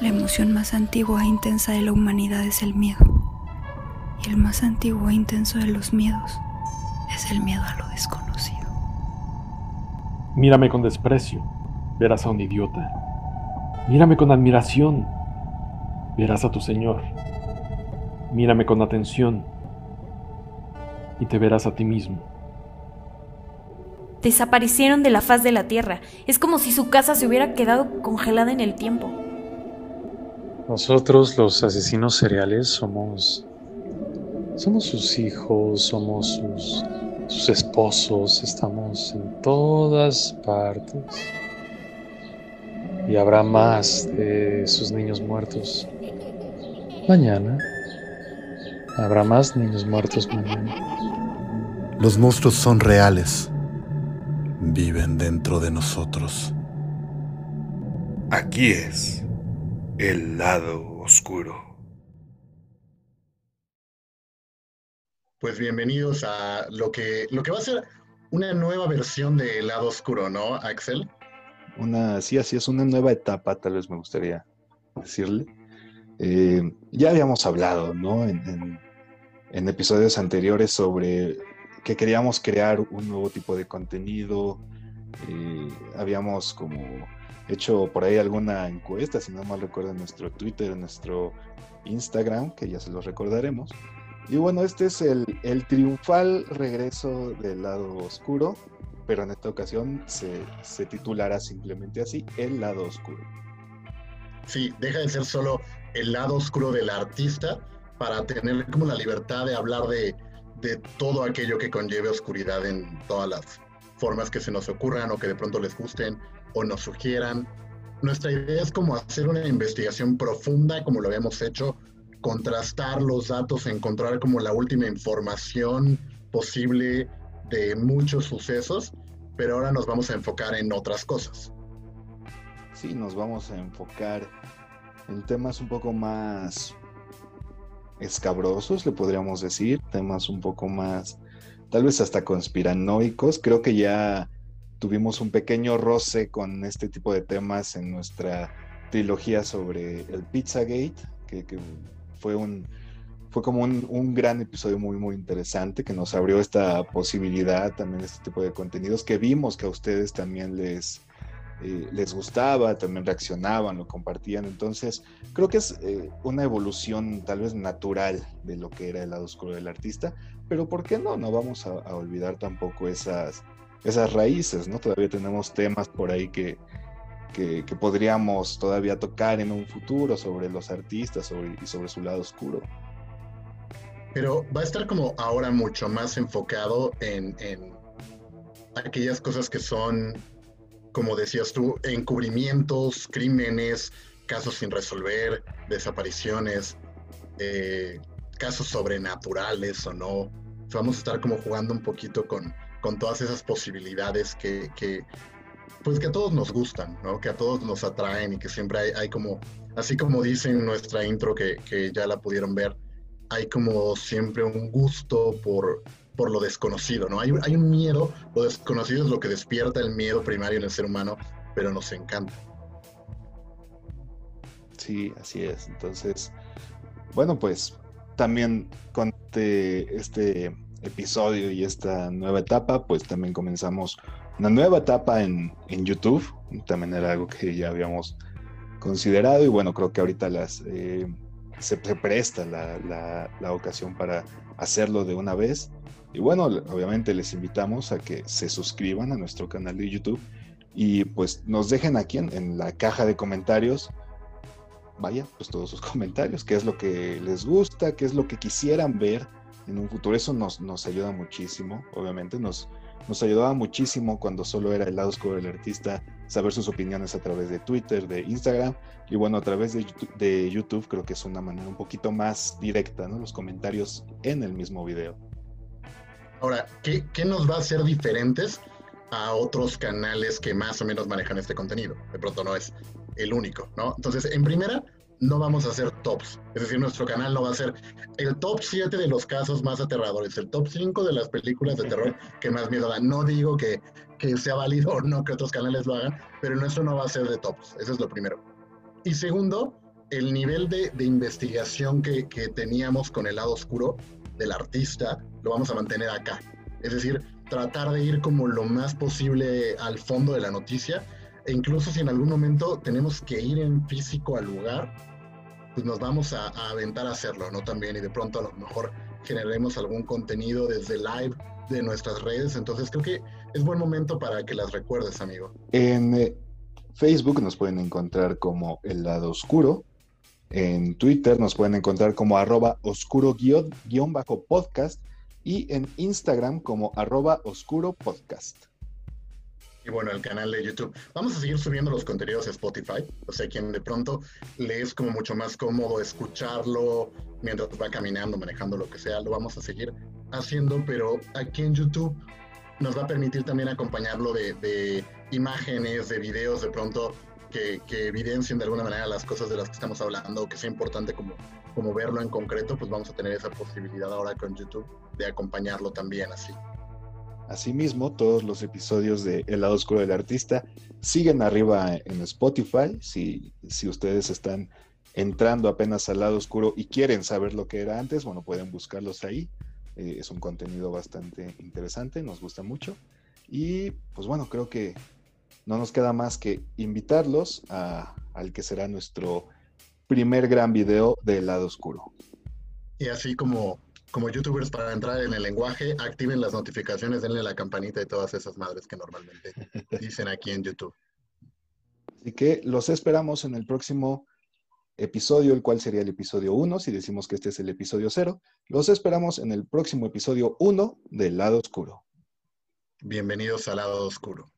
La emoción más antigua e intensa de la humanidad es el miedo. Y el más antiguo e intenso de los miedos es el miedo a lo desconocido. Mírame con desprecio, verás a un idiota. Mírame con admiración, verás a tu Señor. Mírame con atención y te verás a ti mismo. Desaparecieron de la faz de la Tierra. Es como si su casa se hubiera quedado congelada en el tiempo. Nosotros los asesinos seriales somos... Somos sus hijos, somos sus, sus esposos, estamos en todas partes. Y habrá más de sus niños muertos. Mañana. Habrá más niños muertos mañana. Los monstruos son reales. Viven dentro de nosotros. Aquí es el lado oscuro. Pues bienvenidos a lo que, lo que va a ser una nueva versión de El lado oscuro, ¿no, Axel? Una, sí, así es, una nueva etapa, tal vez me gustaría decirle. Eh, ya habíamos hablado, ¿no? En, en, episodios anteriores sobre que queríamos crear un nuevo tipo de contenido. Eh, habíamos como hecho por ahí alguna encuesta, si no mal recuerdo, en nuestro Twitter, en nuestro Instagram, que ya se los recordaremos. Y bueno, este es el, el triunfal regreso del lado oscuro, pero en esta ocasión se, se titulará simplemente así, El lado oscuro. Sí, deja de ser solo el lado oscuro del artista para tener como la libertad de hablar de, de todo aquello que conlleve oscuridad en todas las formas que se nos ocurran o que de pronto les gusten o nos sugieran. Nuestra idea es como hacer una investigación profunda, como lo habíamos hecho, contrastar los datos, encontrar como la última información posible de muchos sucesos, pero ahora nos vamos a enfocar en otras cosas. Sí, nos vamos a enfocar en temas un poco más escabrosos, le podríamos decir, temas un poco más, tal vez hasta conspiranoicos. Creo que ya tuvimos un pequeño roce con este tipo de temas en nuestra trilogía sobre el Pizzagate, que, que fue un fue como un, un, gran episodio muy muy interesante que nos abrió esta posibilidad también este tipo de contenidos que vimos que a ustedes también les eh, les gustaba, también reaccionaban, lo compartían. Entonces, creo que es eh, una evolución tal vez natural de lo que era el lado oscuro del artista, pero ¿por qué no? No vamos a, olvidar tampoco esas, esas raíces, ¿no? Todavía tenemos temas por ahí que, que, que, podríamos todavía tocar en un futuro sobre los artistas sobre, y sobre su lado oscuro. Pero va a estar como ahora mucho más enfocado en, en aquellas cosas que son como decías tú, encubrimientos, crímenes, casos sin resolver, desapariciones, eh, casos sobrenaturales o no. Vamos a estar como jugando un poquito con, con todas esas posibilidades que, pues que a todos nos gustan, ¿no? Que a todos nos atraen y que siempre hay, hay como, así como dice en nuestra intro que, que ya la pudieron ver, hay como siempre un gusto por, por lo desconocido, ¿no? Hay, un miedo, lo desconocido es lo que despierta el miedo primario en el ser humano, pero nos encanta. Sí, así es. Entonces, bueno, pues también con este, este episodio y esta nueva etapa, pues también comenzamos una nueva etapa en, YouTube. También era algo que ya habíamos considerado y bueno, creo que ahorita las... Eh, se, presta la ocasión para hacerlo de una vez. Y bueno, obviamente les invitamos a que se suscriban a nuestro canal de YouTube y pues nos dejen aquí en, la caja de comentarios, vaya, pues todos sus comentarios, qué es lo que les gusta, qué es lo que quisieran ver en un futuro. Eso nos, nos ayuda muchísimo, obviamente, nos, nos ayudaba muchísimo cuando solo era el lado oscuro del artista, saber sus opiniones a través de Twitter, de Instagram y bueno, a través de YouTube, de YouTube creo que es una manera un poquito más directa, ¿no? Los comentarios en el mismo video. Ahora, ¿qué, ¿qué, nos va a hacer diferentes a otros canales que más o menos manejan este contenido? De pronto no es el único, ¿no? Entonces, en primera, no vamos a hacer tops. Es decir, nuestro canal no va a ser el top 7 de los casos más aterradores, el top 5 de las películas de terror que más miedo dan. No digo que, que sea válido o no que otros canales lo hagan, pero nuestro no va a ser de tops. Eso es lo primero. Y segundo, el nivel de, de investigación que, que teníamos con el lado oscuro del artista lo vamos a mantener acá. Es decir, tratar de ir como lo más posible al fondo de la noticia e incluso si en algún momento tenemos que ir en físico al lugar, pues nos vamos a, aventar a hacerlo, ¿no? También y de pronto a lo mejor generemos algún contenido desde live de nuestras redes, entonces creo que es buen momento para que las recuerdes, amigo. En eh, Facebook nos pueden encontrar como El Lado Oscuro, en Twitter nos pueden encontrar como arroba oscuro guion, guion bajo podcast y en Instagram como arroba oscuro podcast y bueno, el canal de YouTube. Vamos a seguir subiendo los contenidos a Spotify, o sea, quien de pronto le es como mucho más cómodo escucharlo mientras va caminando, manejando lo que sea, lo vamos a seguir haciendo, pero aquí en YouTube nos va a permitir también acompañarlo de imágenes, de videos, de pronto que, que, evidencien de alguna manera las cosas de las que estamos hablando, que sea importante como, como verlo en concreto, pues vamos a tener esa posibilidad ahora con YouTube de acompañarlo también así. Asimismo, todos los episodios de El lado oscuro del artista siguen arriba en Spotify. Si, si ustedes están entrando apenas al lado oscuro y quieren saber lo que era antes, bueno, pueden buscarlos ahí. Eh, es un contenido bastante interesante, nos gusta mucho. Y pues bueno, creo que no nos queda más que invitarlos a, al que será nuestro primer gran video del lado oscuro. Y así como como youtubers para entrar en el lenguaje, activen las notificaciones, denle la campanita y todas esas madres que normalmente dicen aquí en YouTube. Así que los esperamos en el próximo episodio, el cual sería el episodio 1, si decimos que este es el episodio 0. Los esperamos en el próximo episodio 1 del lado oscuro. Bienvenidos al lado oscuro.